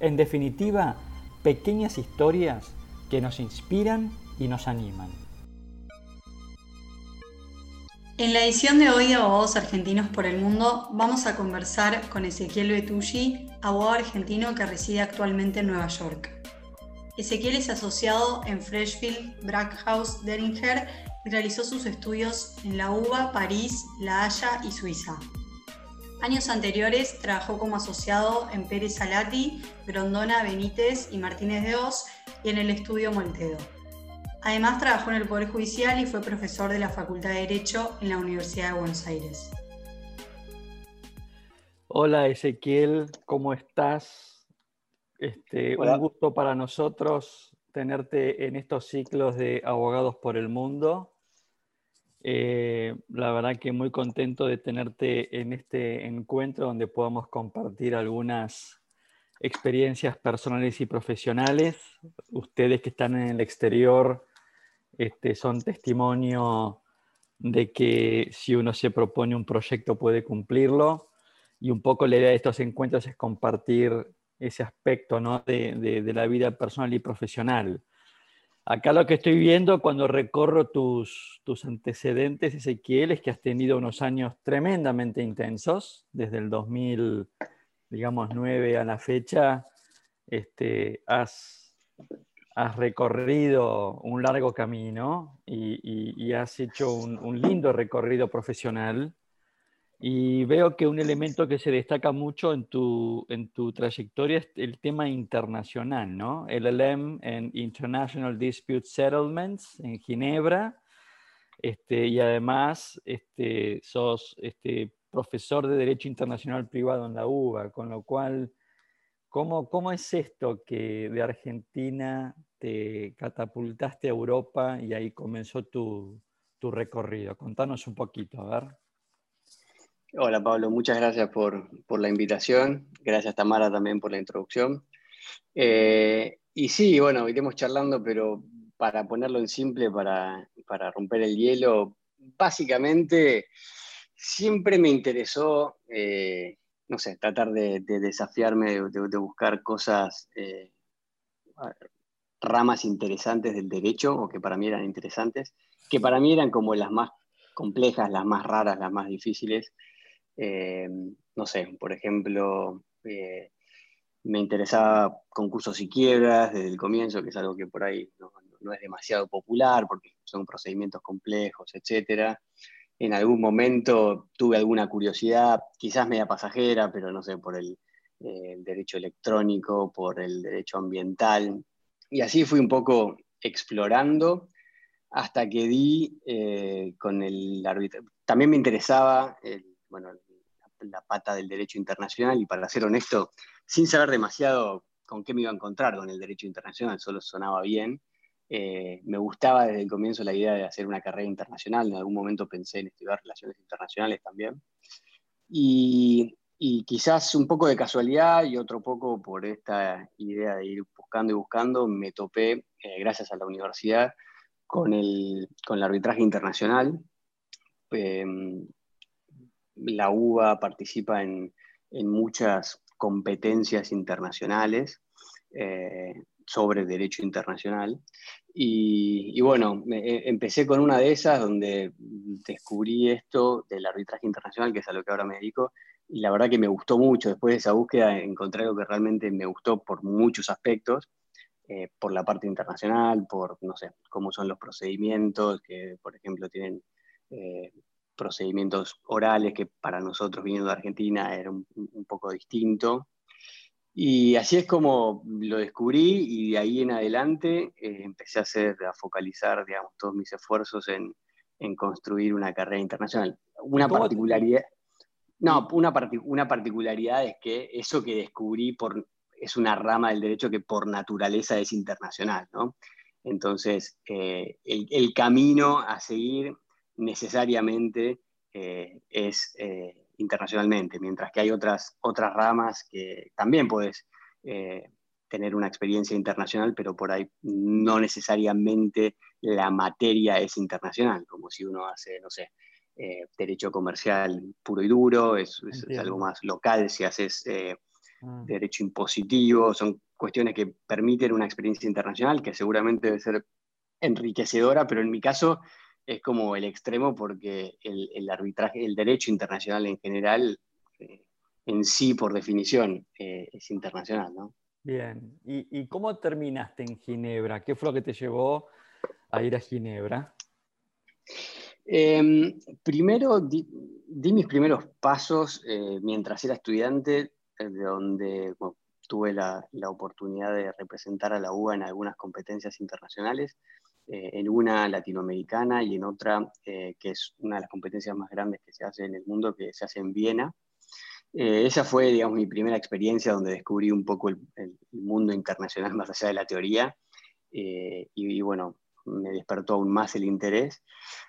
en definitiva, pequeñas historias que nos inspiran y nos animan. En la edición de hoy de Abogados Argentinos por el Mundo vamos a conversar con Ezequiel Betucci, abogado argentino que reside actualmente en Nueva York. Ezequiel es asociado en Freshfield, Brackhouse, Deringer y realizó sus estudios en la UBA, París, La Haya y Suiza. Años anteriores trabajó como asociado en Pérez Salati, Grondona, Benítez y Martínez de Oz y en el estudio Moltedo. Además trabajó en el Poder Judicial y fue profesor de la Facultad de Derecho en la Universidad de Buenos Aires. Hola Ezequiel, ¿cómo estás? Este, un gusto para nosotros tenerte en estos ciclos de Abogados por el Mundo. Eh, la verdad que muy contento de tenerte en este encuentro donde podamos compartir algunas experiencias personales y profesionales. Ustedes que están en el exterior este, son testimonio de que si uno se propone un proyecto puede cumplirlo. Y un poco la idea de estos encuentros es compartir ese aspecto ¿no? de, de la vida personal y profesional. Acá lo que estoy viendo cuando recorro tus, tus antecedentes, Ezequiel, es que has tenido unos años tremendamente intensos, desde el 2000, digamos, 9 a la fecha, este, has, has recorrido un largo camino y, has hecho un lindo recorrido profesional y veo que un elemento que se destaca mucho en tu, en tu trayectoria es el tema internacional, ¿no? LLM en International Dispute Settlements en Ginebra, este, y además este, sos este, profesor de Derecho Internacional Privado en la UBA, con lo cual, ¿cómo, cómo es esto que de Argentina te catapultaste a Europa y ahí comenzó tu, tu recorrido? Contanos un poquito, a ver. Hola Pablo, muchas gracias por, la invitación. Gracias Tamara también por la introducción. Eh, y sí, bueno, iremos charlando, pero para ponerlo en simple, para, romper el hielo, básicamente siempre me interesó, eh, no sé, tratar de, desafiarme, de, buscar cosas, eh, ramas interesantes del derecho, o que para mí eran interesantes, que para mí eran como las más complejas, las más raras, las más difíciles. Eh, no sé, por ejemplo, eh, me interesaba concursos y quiebras desde el comienzo, que es algo que por ahí no, es demasiado popular porque son procedimientos complejos, etc. En algún momento tuve alguna curiosidad, quizás media pasajera, pero no sé, por el, eh, derecho electrónico, por el derecho ambiental. Y así fui un poco explorando hasta que di con el árbitro. También me interesaba el, bueno, la pata del derecho internacional y para ser honesto, sin saber demasiado con qué me iba a encontrar con el derecho internacional, solo sonaba bien. Eh, me gustaba desde el comienzo la idea de hacer una carrera internacional, en algún momento pensé en estudiar relaciones internacionales también. Y, quizás un poco de casualidad y otro poco por esta idea de ir buscando y buscando, me topé, eh, gracias a la universidad, con el, con el arbitraje internacional. Em, la UBA participa en, muchas competencias internacionales eh, sobre derecho internacional. Y, bueno, e, empecé con una de esas donde descubrí esto del arbitraje internacional, que es a lo que ahora me dedico, y la verdad que me gustó mucho. Después de esa búsqueda encontré algo que realmente me gustó por muchos aspectos, eh, por la parte internacional, por, no sé, cómo son los procedimientos, que por ejemplo tienen eh, procedimientos orales que para nosotros viniendo de Argentina era un, poco distinto. Y así es como lo descubrí y de ahí en adelante eh, empecé a hacer, a focalizar, digamos, todos mis esfuerzos en, en construir una carrera internacional. Una particularidad, no, una, una particularidad es que eso que descubrí por es una rama del derecho que por naturaleza es internacional, ¿no? Entonces, eh, el, camino a seguir necesariamente eh, es internacionalmente, mientras que hay otras, otras ramas que también puedes tener una experiencia internacional, pero por ahí no necesariamente la materia es internacional, como si uno hace, no sé, eh, derecho comercial puro y duro, es, algo más local, si haces eh, ah. derecho impositivo, son cuestiones que permiten una experiencia internacional que seguramente debe ser enriquecedora, pero en mi caso es como el extremo porque el, arbitraje, el derecho internacional en general, eh, en sí por definición, es internacional, ¿no? Bien, ¿Y, cómo terminaste en Ginebra? ¿Qué fue lo que te llevó a ir a Ginebra? Em, primero di, mis primeros pasos eh, mientras era estudiante, eh, donde tuve la, oportunidad de representar a la UBA en algunas competencias internacionales, eh, en una latinoamericana y en otra que es una de las competencias más grandes que se hace en el mundo, que se hace en Viena. Eh, esa fue, digamos, mi primera experiencia donde descubrí un poco el, mundo internacional más allá de la teoría. Eh, y, bueno, me despertó aún más el interés.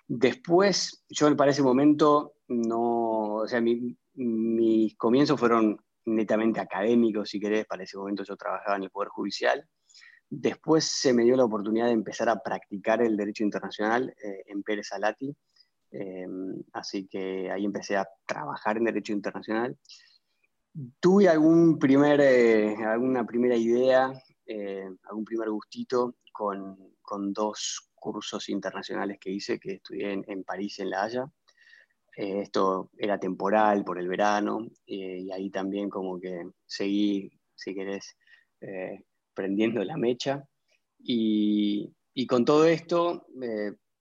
Después, yo para ese momento no, o sea, mis comienzos fueron netamente académicos, si querés, para ese momento yo trabajaba en el Poder Judicial. Después se me dio la oportunidad de empezar a practicar el derecho internacional eh, en Pérez Alati, Em, así que ahí empecé a trabajar en Derecho Internacional. Tuve algún primer, eh, alguna primera idea, eh, algún primer gustito con, con, dos cursos internacionales que hice, que estudié en, en París, en La Haya. Eh, esto era temporal por el verano y ahí también como que seguí, si querés, prendiendo la mecha. Y, y con todo esto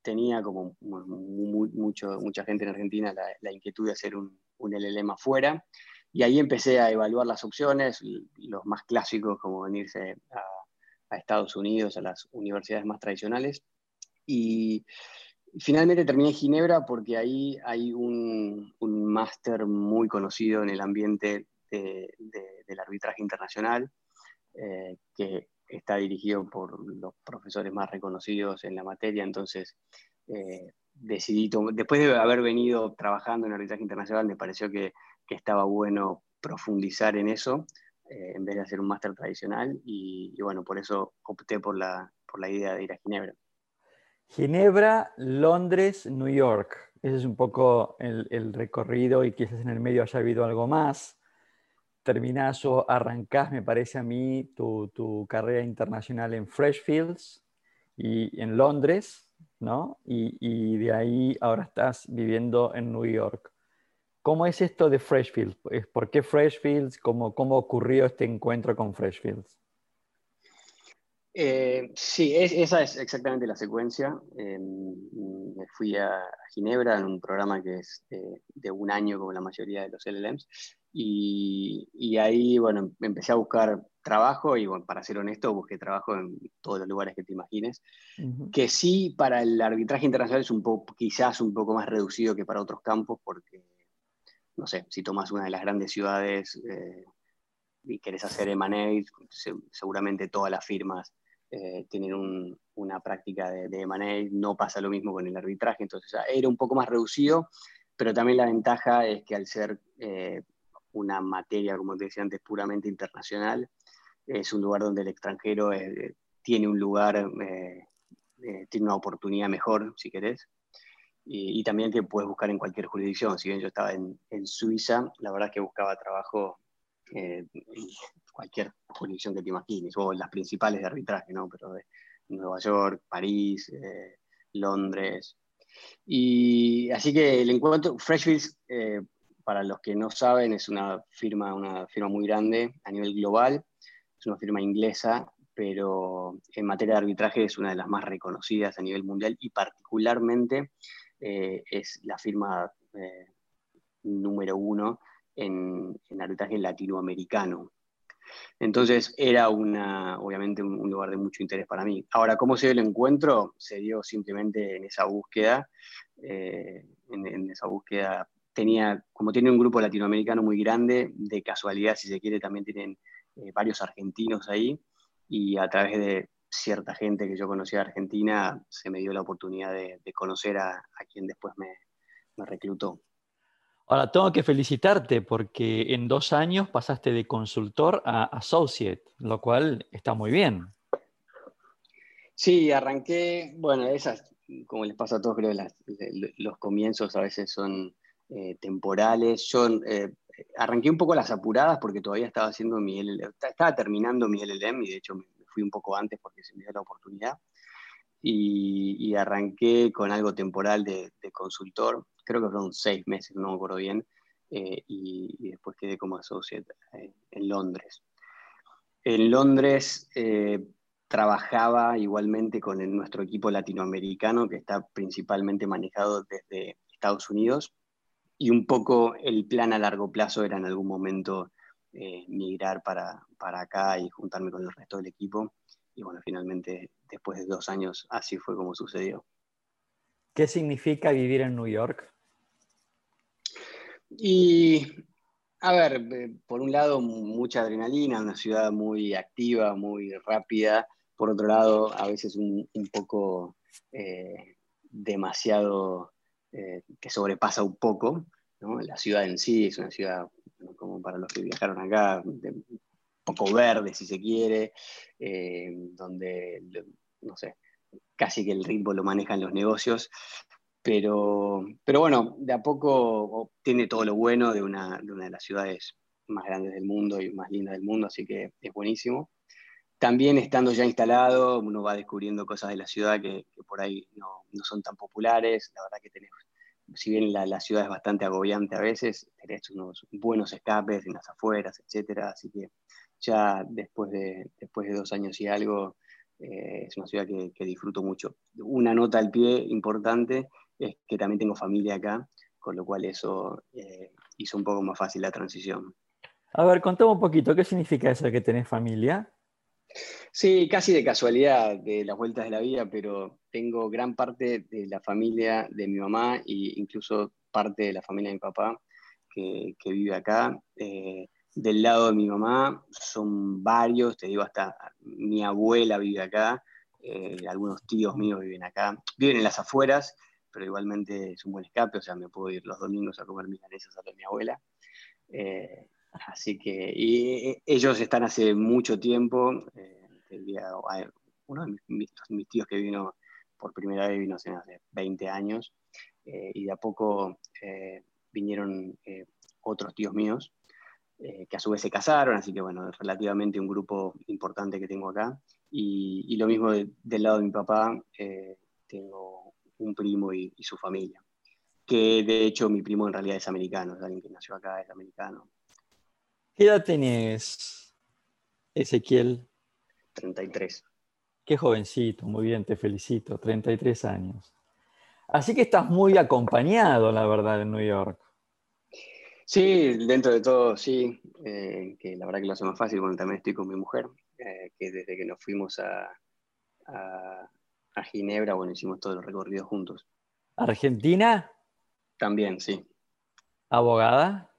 tenía como mucho, mucha gente en Argentina la, inquietud de hacer un, un, LLM afuera. Y ahí empecé a evaluar las opciones, los más clásicos como venirse a, Estados Unidos, a las universidades más tradicionales. Y finalmente terminé en Ginebra porque ahí hay un, un máster muy conocido en el ambiente del arbitraje internacional, eh, que está dirigido por los profesores más reconocidos en la materia, entonces eh, decidí, después de haber venido trabajando en arbitraje internacional, me pareció que, estaba bueno profundizar en eso eh, en vez de hacer un máster tradicional y, bueno, por eso opté por la, idea de ir a Ginebra. Ginebra, Londres, New York. Ese es un poco el recorrido y quizás en el medio haya habido algo más terminás o arrancás, me parece a mí, tu, carrera internacional en Freshfields y en Londres, ¿no? Y, de ahí ahora estás viviendo en New York. ¿Cómo es esto de Freshfields? ¿Por qué Freshfields? ¿Cómo, cómo ocurrió este encuentro con Freshfields? Eh, sí, esa es exactamente la secuencia. Eh, me fui a, Ginebra en un programa que es de, un año, como la mayoría de los LLMs, y, ahí, bueno, empecé a buscar trabajo y, bueno, para ser honesto, busqué trabajo en todos los lugares que te imagines, que sí, para el arbitraje internacional es un poco, quizás un poco más reducido que para otros campos, porque, no sé, si tomas una de las grandes ciudades eh, y querés hacer M&A, seguramente todas las firmas eh, tienen una práctica de, de M&A, no pasa lo mismo con el arbitraje, entonces era un poco más reducido, pero también la ventaja es que al ser eh, una materia, como te decía antes, puramente internacional. Es un lugar donde el extranjero eh, tiene un lugar, eh, eh, tiene una oportunidad mejor, si querés. Y, también que puedes buscar en cualquier jurisdicción. Si bien yo estaba en, Suiza, la verdad es que buscaba trabajo en cualquier jurisdicción que te imagines, o las principales de arbitraje, ¿no? Pero de Nueva York, París, Londres. Y así que el encuentro, Freshfields, para los que no saben, es una firma, una firma muy grande a nivel global, es una firma inglesa, pero en materia de arbitraje es una de las más reconocidas a nivel mundial y particularmente eh, es la firma eh, número uno en, arbitraje latinoamericano. Entonces era una, obviamente un, lugar de mucho interés para mí. Ahora, ¿cómo se dio el encuentro? Se dio simplemente en esa búsqueda, eh, en, esa búsqueda tenía, como tiene un grupo latinoamericano muy grande, de casualidad, si se quiere, también tienen varios argentinos ahí y a través de cierta gente que yo conocía de Argentina se me dio la oportunidad de, conocer a, quien después me, reclutó. Ahora, tengo que felicitarte porque en dos años pasaste de consultor a associate, lo cual está muy bien. Sí, arranqué, bueno, esas, como les pasa a todos, creo que los comienzos a veces son eh, temporales. Yo eh, arranqué un poco las apuradas porque todavía estaba haciendo mi estaba terminando mi LLM y de hecho me fui un poco antes porque se me dio la oportunidad. Y, arranqué con algo temporal de, consultor, creo que fueron seis meses, no me acuerdo bien, eh, y, después quedé como associate en Londres. En Londres trabajaba igualmente con nuestro equipo latinoamericano que está principalmente manejado desde Estados Unidos y un poco el plan a largo plazo era en algún momento eh, migrar para, para, acá y juntarme con el resto del equipo. Y bueno, finalmente, después de dos años, así fue como sucedió. ¿Qué significa vivir en New York? Y, a ver, eh, por un lado, mucha adrenalina, una ciudad muy activa, muy rápida. Por otro lado, a veces un, poco eh, demasiado eh, que sobrepasa un poco. La ciudad en sí es una ciudad, como para los que viajaron acá, un poco verde, si se quiere, eh, donde, no sé, casi que el ritmo lo manejan los negocios. Pero, pero bueno, de a poco tiene todo lo bueno de una, de de las ciudades más grandes del mundo y más lindas del mundo, así que es buenísimo. También estando ya instalado, uno va descubriendo cosas de la ciudad que, por ahí no, no, son tan populares. La verdad que si bien la, la, ciudad es bastante agobiante a veces, tenés unos buenos escapes en las afueras, etcétera. Así que ya después de, después de dos años y algo, eh, es una ciudad que, que, disfruto mucho. Una nota al pie importante es que también tengo familia acá, con lo cual eso eh, hizo un poco más fácil la transición. A ver, contame un poquito, ¿qué significa eso de que tenés familia? Sí, casi de casualidad de las vueltas de la vida, pero tengo gran parte de la familia de mi mamá e incluso parte de la familia de mi papá que, vive acá. Eh, del lado de mi mamá son varios, te digo, hasta mi abuela vive acá, eh, algunos tíos míos viven acá, viven en las afueras, pero igualmente es un buen escape, o sea, me puedo ir los domingos a comer milanesas a mi abuela. Eh, Así que y ellos están hace mucho tiempo. Eh, uno de mis, tíos que vino por primera vez vino hace 20 años eh, y de a poco eh, vinieron otros tíos míos que a su vez se casaron, así que bueno, relativamente un grupo importante que tengo acá. Y, lo mismo del lado de mi papá, tengo un primo y, y su familia que de hecho mi primo en realidad es americano, es alguien que nació acá, es americano. ¿Qué edad tenés, Ezequiel? 33. Qué jovencito, muy bien, te felicito, 33 años. Así que estás muy acompañado, la verdad, en New York. Sí, dentro de todo, sí, eh, que la verdad que lo hace más fácil cuando también estoy con mi mujer, eh, que desde que nos fuimos a, a, a, Ginebra, bueno, hicimos todo el recorrido juntos. ¿Argentina? También, sí. ¿Abogada?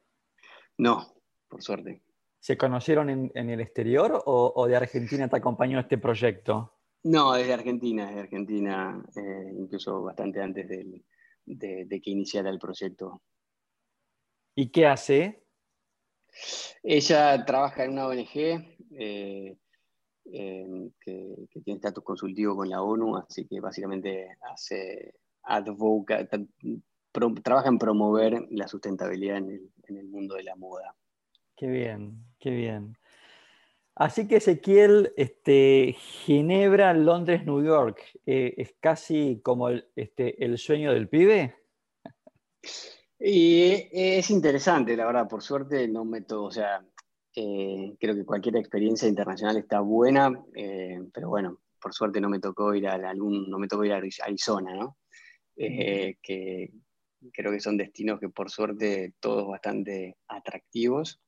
No, por suerte. ¿Se conocieron en, el exterior o, de Argentina te acompañó este proyecto? No, desde Argentina, desde Argentina, eh, incluso bastante antes de, que iniciara el proyecto. ¿Y qué hace? Ella trabaja en una ONG eh, que, tiene estatus consultivo con la ONU, así que básicamente hace advoca, trabaja en promover la sustentabilidad en el mundo de la moda. Qué bien, qué bien. Así que Ezequiel, este, Ginebra, Londres, New York, eh, ¿es casi como el, este, el sueño del pibe? Y es interesante, la verdad, por suerte no meto, o sea, eh, creo que cualquier experiencia internacional está buena, eh, pero bueno, por suerte no me tocó ir a algún, no me tocó ir a Arizona, ¿no? que creo que son destinos que por suerte todos bastante atractivos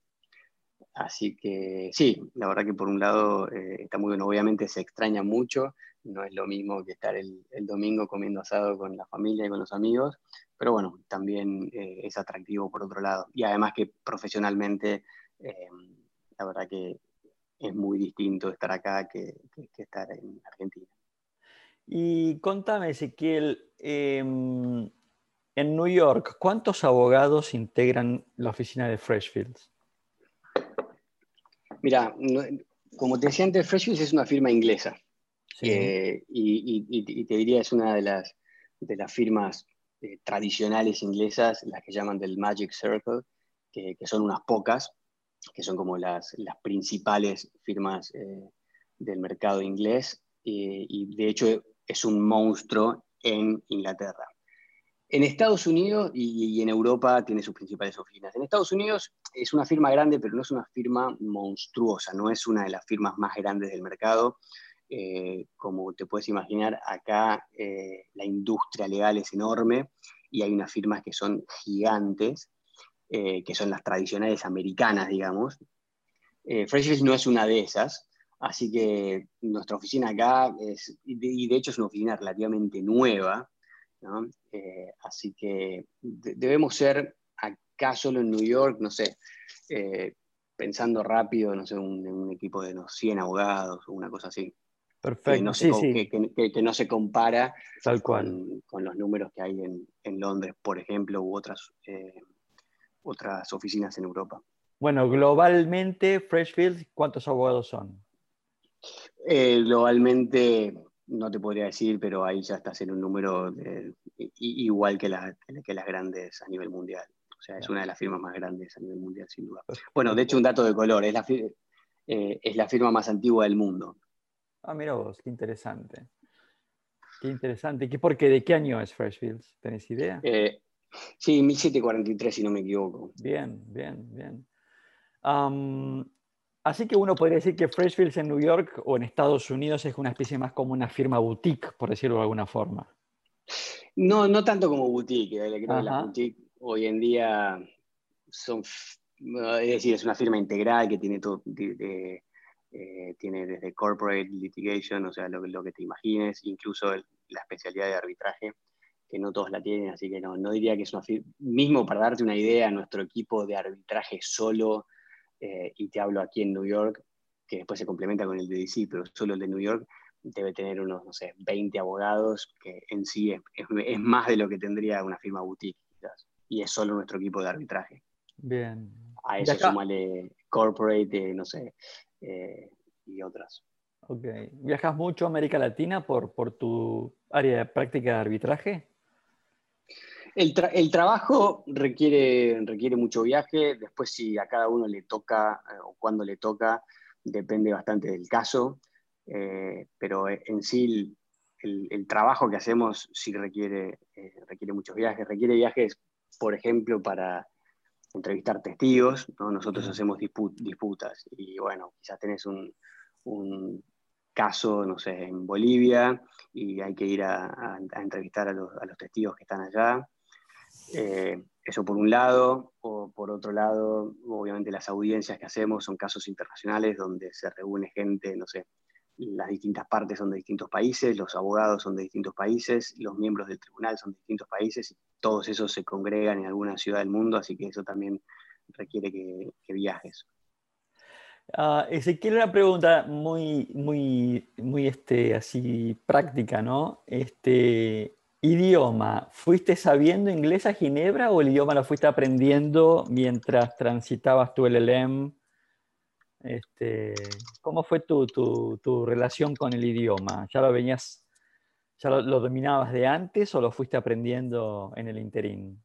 Así que sí, la verdad que por un lado eh, está muy bueno. Obviamente se extraña mucho, no es lo mismo que estar el, domingo comiendo asado con la familia y con los amigos, pero bueno, también eh, es atractivo por otro lado. Y además que profesionalmente, eh, la verdad que es muy distinto estar acá que, estar en Argentina. Y contame, Ezequiel, em, en New York, ¿cuántos abogados integran la oficina de Freshfields? Mira, como te decía antes, Freshfields es una firma inglesa. Eh, y, te diría, es una de las, de las firmas eh, tradicionales inglesas, las que llaman del Magic Circle, que, son unas pocas, que son como las, las principales firmas eh, del mercado inglés, y de hecho es un monstruo en Inglaterra. En Estados Unidos y, en Europa tiene sus principales oficinas. En Estados Unidos es una firma grande, pero no es una firma monstruosa, no es una de las firmas más grandes del mercado. Eh, como te puedes imaginar, acá eh, la industria legal es enorme y hay unas firmas que son gigantes, eh, que son las tradicionales americanas, digamos. Freshfields no es una de esas, así que nuestra oficina acá es, y de hecho es una oficina relativamente nueva, eh, así que debemos ser acá solo en New York, no sé, eh, pensando rápido, no sé, un, equipo de unos 100 abogados o una cosa así. Perfecto. Que no se, Que, no se compara Tal cual. Con, los números que hay en, Londres, por ejemplo, u otras, eh, otras oficinas en Europa. Bueno, globalmente, Freshfield, ¿cuántos abogados son? globalmente no te podría decir, pero ahí ya estás en un número igual que, que las grandes a nivel mundial. O sea, es una de las firmas más grandes a nivel mundial, sin duda. Bueno, de hecho, un dato de color, es la, eh, es la firma más antigua del mundo. Ah, mira vos, qué interesante. Qué interesante. ¿Qué, porque, ¿De qué año es Freshfields? ¿Tenés idea? Eh, sí, 1743, si no me equivoco. Bien, bien, bien. Así que uno podría decir que Freshfields en New York o en Estados Unidos es una especie más como una firma boutique, por decirlo de alguna forma. No, no tanto como boutique. Eh, creo que las boutiques hoy en día son, es decir, es una firma integral que tiene todo, eh, tiene desde corporate litigation, o sea, lo, que te imagines, incluso la especialidad de arbitraje, que no todos la tienen, así que no, no diría que es una firma, mismo para darte una idea, nuestro equipo de arbitraje solo eh, y te hablo aquí en New York, que después se complementa con el de DC, pero solo el de New York debe tener unos, no sé, 20 abogados, que en sí es, es, más de lo que tendría una firma boutique, y es solo nuestro equipo de arbitraje. Bien. A eso súmale corporate, no sé, eh, y otras. Ok. ¿Viajas mucho a América Latina por, por tu área de práctica de arbitraje? El, trabajo requiere, requiere mucho viaje, después si a cada uno le toca eh, o cuando le toca, depende bastante del caso, eh, pero en sí el, trabajo que hacemos sí requiere, eh, requiere muchos viajes, requiere viajes, por ejemplo, para entrevistar testigos, nosotros hacemos disputas y bueno, quizás tenés un, caso, no sé, en Bolivia y hay que ir a, entrevistar a los, a los testigos que están allá eh, eso por un lado, o por otro lado, obviamente las audiencias que hacemos son casos internacionales donde se reúne gente, no sé, las distintas partes son de distintos países, los abogados son de distintos países, los miembros del tribunal son de distintos países, y todos esos se congregan en alguna ciudad del mundo, así que eso también requiere que, viajes. Uh, Ezequiel, una pregunta muy, muy, muy este, así práctica, ¿no? Este, Idioma, ¿fuiste sabiendo inglés a Ginebra o el idioma lo fuiste aprendiendo mientras transitabas tu LLM? Este, ¿Cómo fue tu, relación con el idioma? ¿Ya lo venías, ya lo, dominabas de antes o lo fuiste aprendiendo en el interín?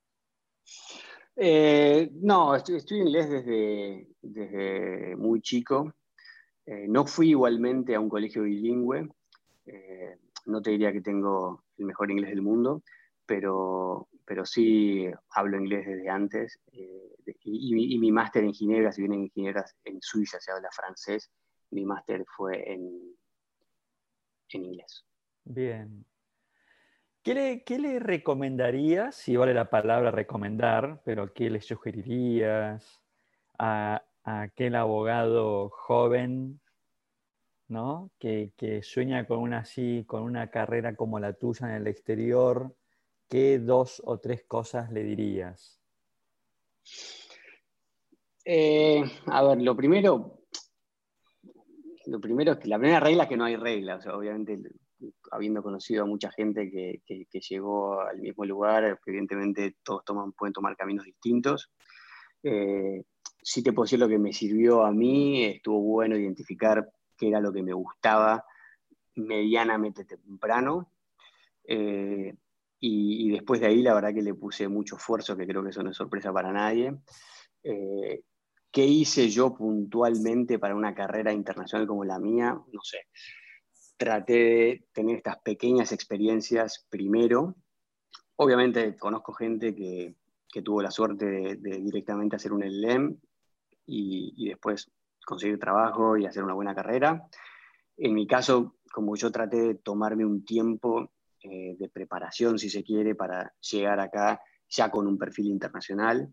Eh, no, estudié inglés desde, desde, muy chico. Eh, no fui igualmente a un colegio bilingüe. No te diría que tengo el mejor inglés del mundo, pero, pero sí hablo inglés desde antes. Eh, y, mi máster en Ginebra, si bien en Ginebra, en Suiza se habla francés, mi máster fue en, en inglés. Bien. ¿Qué le, ¿Qué le, recomendarías, si vale la palabra recomendar, pero qué le sugerirías a, a aquel abogado joven que, sueña con una, así, con una carrera como la tuya en el exterior, ¿qué dos o tres cosas le dirías? Eh, a ver, lo primero, lo primero es que la primera regla es que no hay reglas. obviamente, habiendo conocido a mucha gente que, llegó al mismo lugar, evidentemente todos toman, pueden tomar caminos distintos. Eh, sí te puedo decir lo que me sirvió a mí, estuvo bueno identificar qué era lo que me gustaba medianamente temprano. Eh, y, después de ahí, la verdad que le puse mucho esfuerzo, que creo que eso no es sorpresa para nadie. Eh, ¿Qué hice yo puntualmente para una carrera internacional como la mía? No sé. Traté de tener estas pequeñas experiencias primero. Obviamente conozco gente que, tuvo la suerte de, directamente hacer un LLM y después conseguir trabajo y hacer una buena carrera. En mi caso, como yo traté de tomarme un tiempo eh, de preparación, si se quiere, para llegar acá ya con un perfil internacional.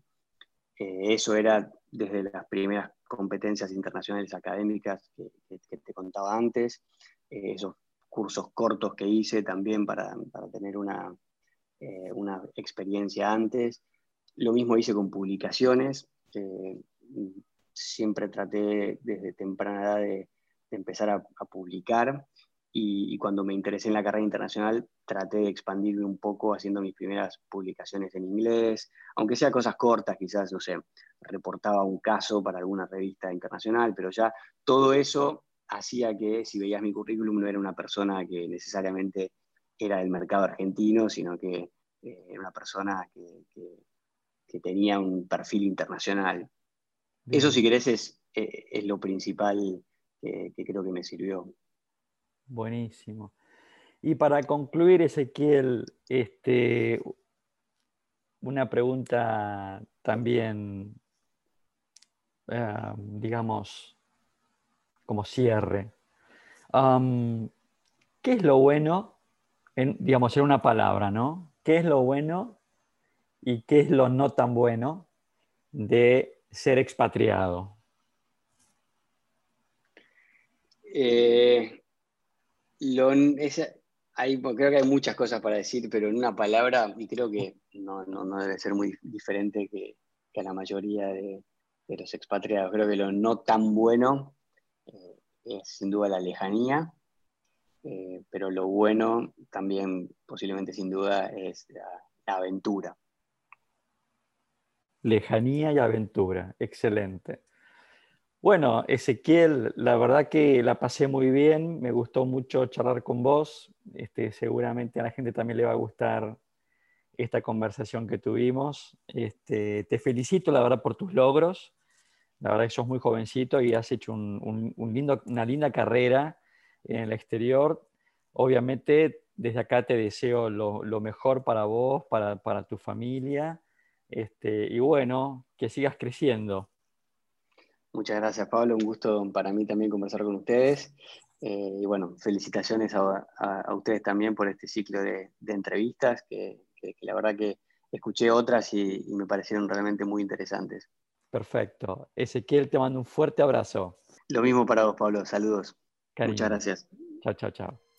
Eh, eso era desde las primeras competencias internacionales académicas que, te contaba antes, eh, esos cursos cortos que hice también para, tener una, una, experiencia antes. Lo mismo hice con publicaciones. Siempre traté desde temprana edad de, empezar a, publicar y, cuando me interesé en la carrera internacional traté de expandirme un poco haciendo mis primeras publicaciones en inglés, aunque sea cosas cortas, quizás, no sé, reportaba un caso para alguna revista internacional, pero ya todo eso hacía que si veías mi currículum no era una persona que necesariamente era del mercado argentino, sino que eh, era una persona que, tenía un perfil internacional. Eso, si querés, es, eh, es lo principal que creo que me sirvió. Buenísimo. Y para concluir, Ezequiel, este, una pregunta también, eh, digamos, como cierre. ¿Qué es lo bueno, en, digamos, en una palabra, ¿no? ¿Qué es lo bueno y qué es lo no tan bueno de ser expatriado? Eh, lo, hay, creo que hay muchas cosas para decir, pero en una palabra, y creo que no, debe ser muy diferente que, a la mayoría de, los expatriados. Creo que lo no tan bueno eh, es sin duda la lejanía, eh, pero lo bueno también posiblemente sin duda es la aventura. Lejanía y aventura, excelente. Bueno, Ezequiel, la verdad que la pasé muy bien, me gustó mucho charlar con vos, este, seguramente a la gente también le va a gustar esta conversación que tuvimos. Este, te felicito, la verdad, por tus logros, la verdad que sos muy jovencito y has hecho una linda carrera en el exterior. Obviamente, desde acá te deseo lo, mejor para vos, para, tu familia, este, y bueno, que sigas creciendo. Muchas gracias, Pablo. Un gusto para mí también conversar con ustedes. Eh, y bueno, felicitaciones a, ustedes también por este ciclo de, entrevistas, que, la verdad que escuché otras y, me parecieron realmente muy interesantes. Perfecto. Ezequiel, te mando un fuerte abrazo. Lo mismo para vos, Pablo. Saludos. Muchas gracias. Chao, chao, chao.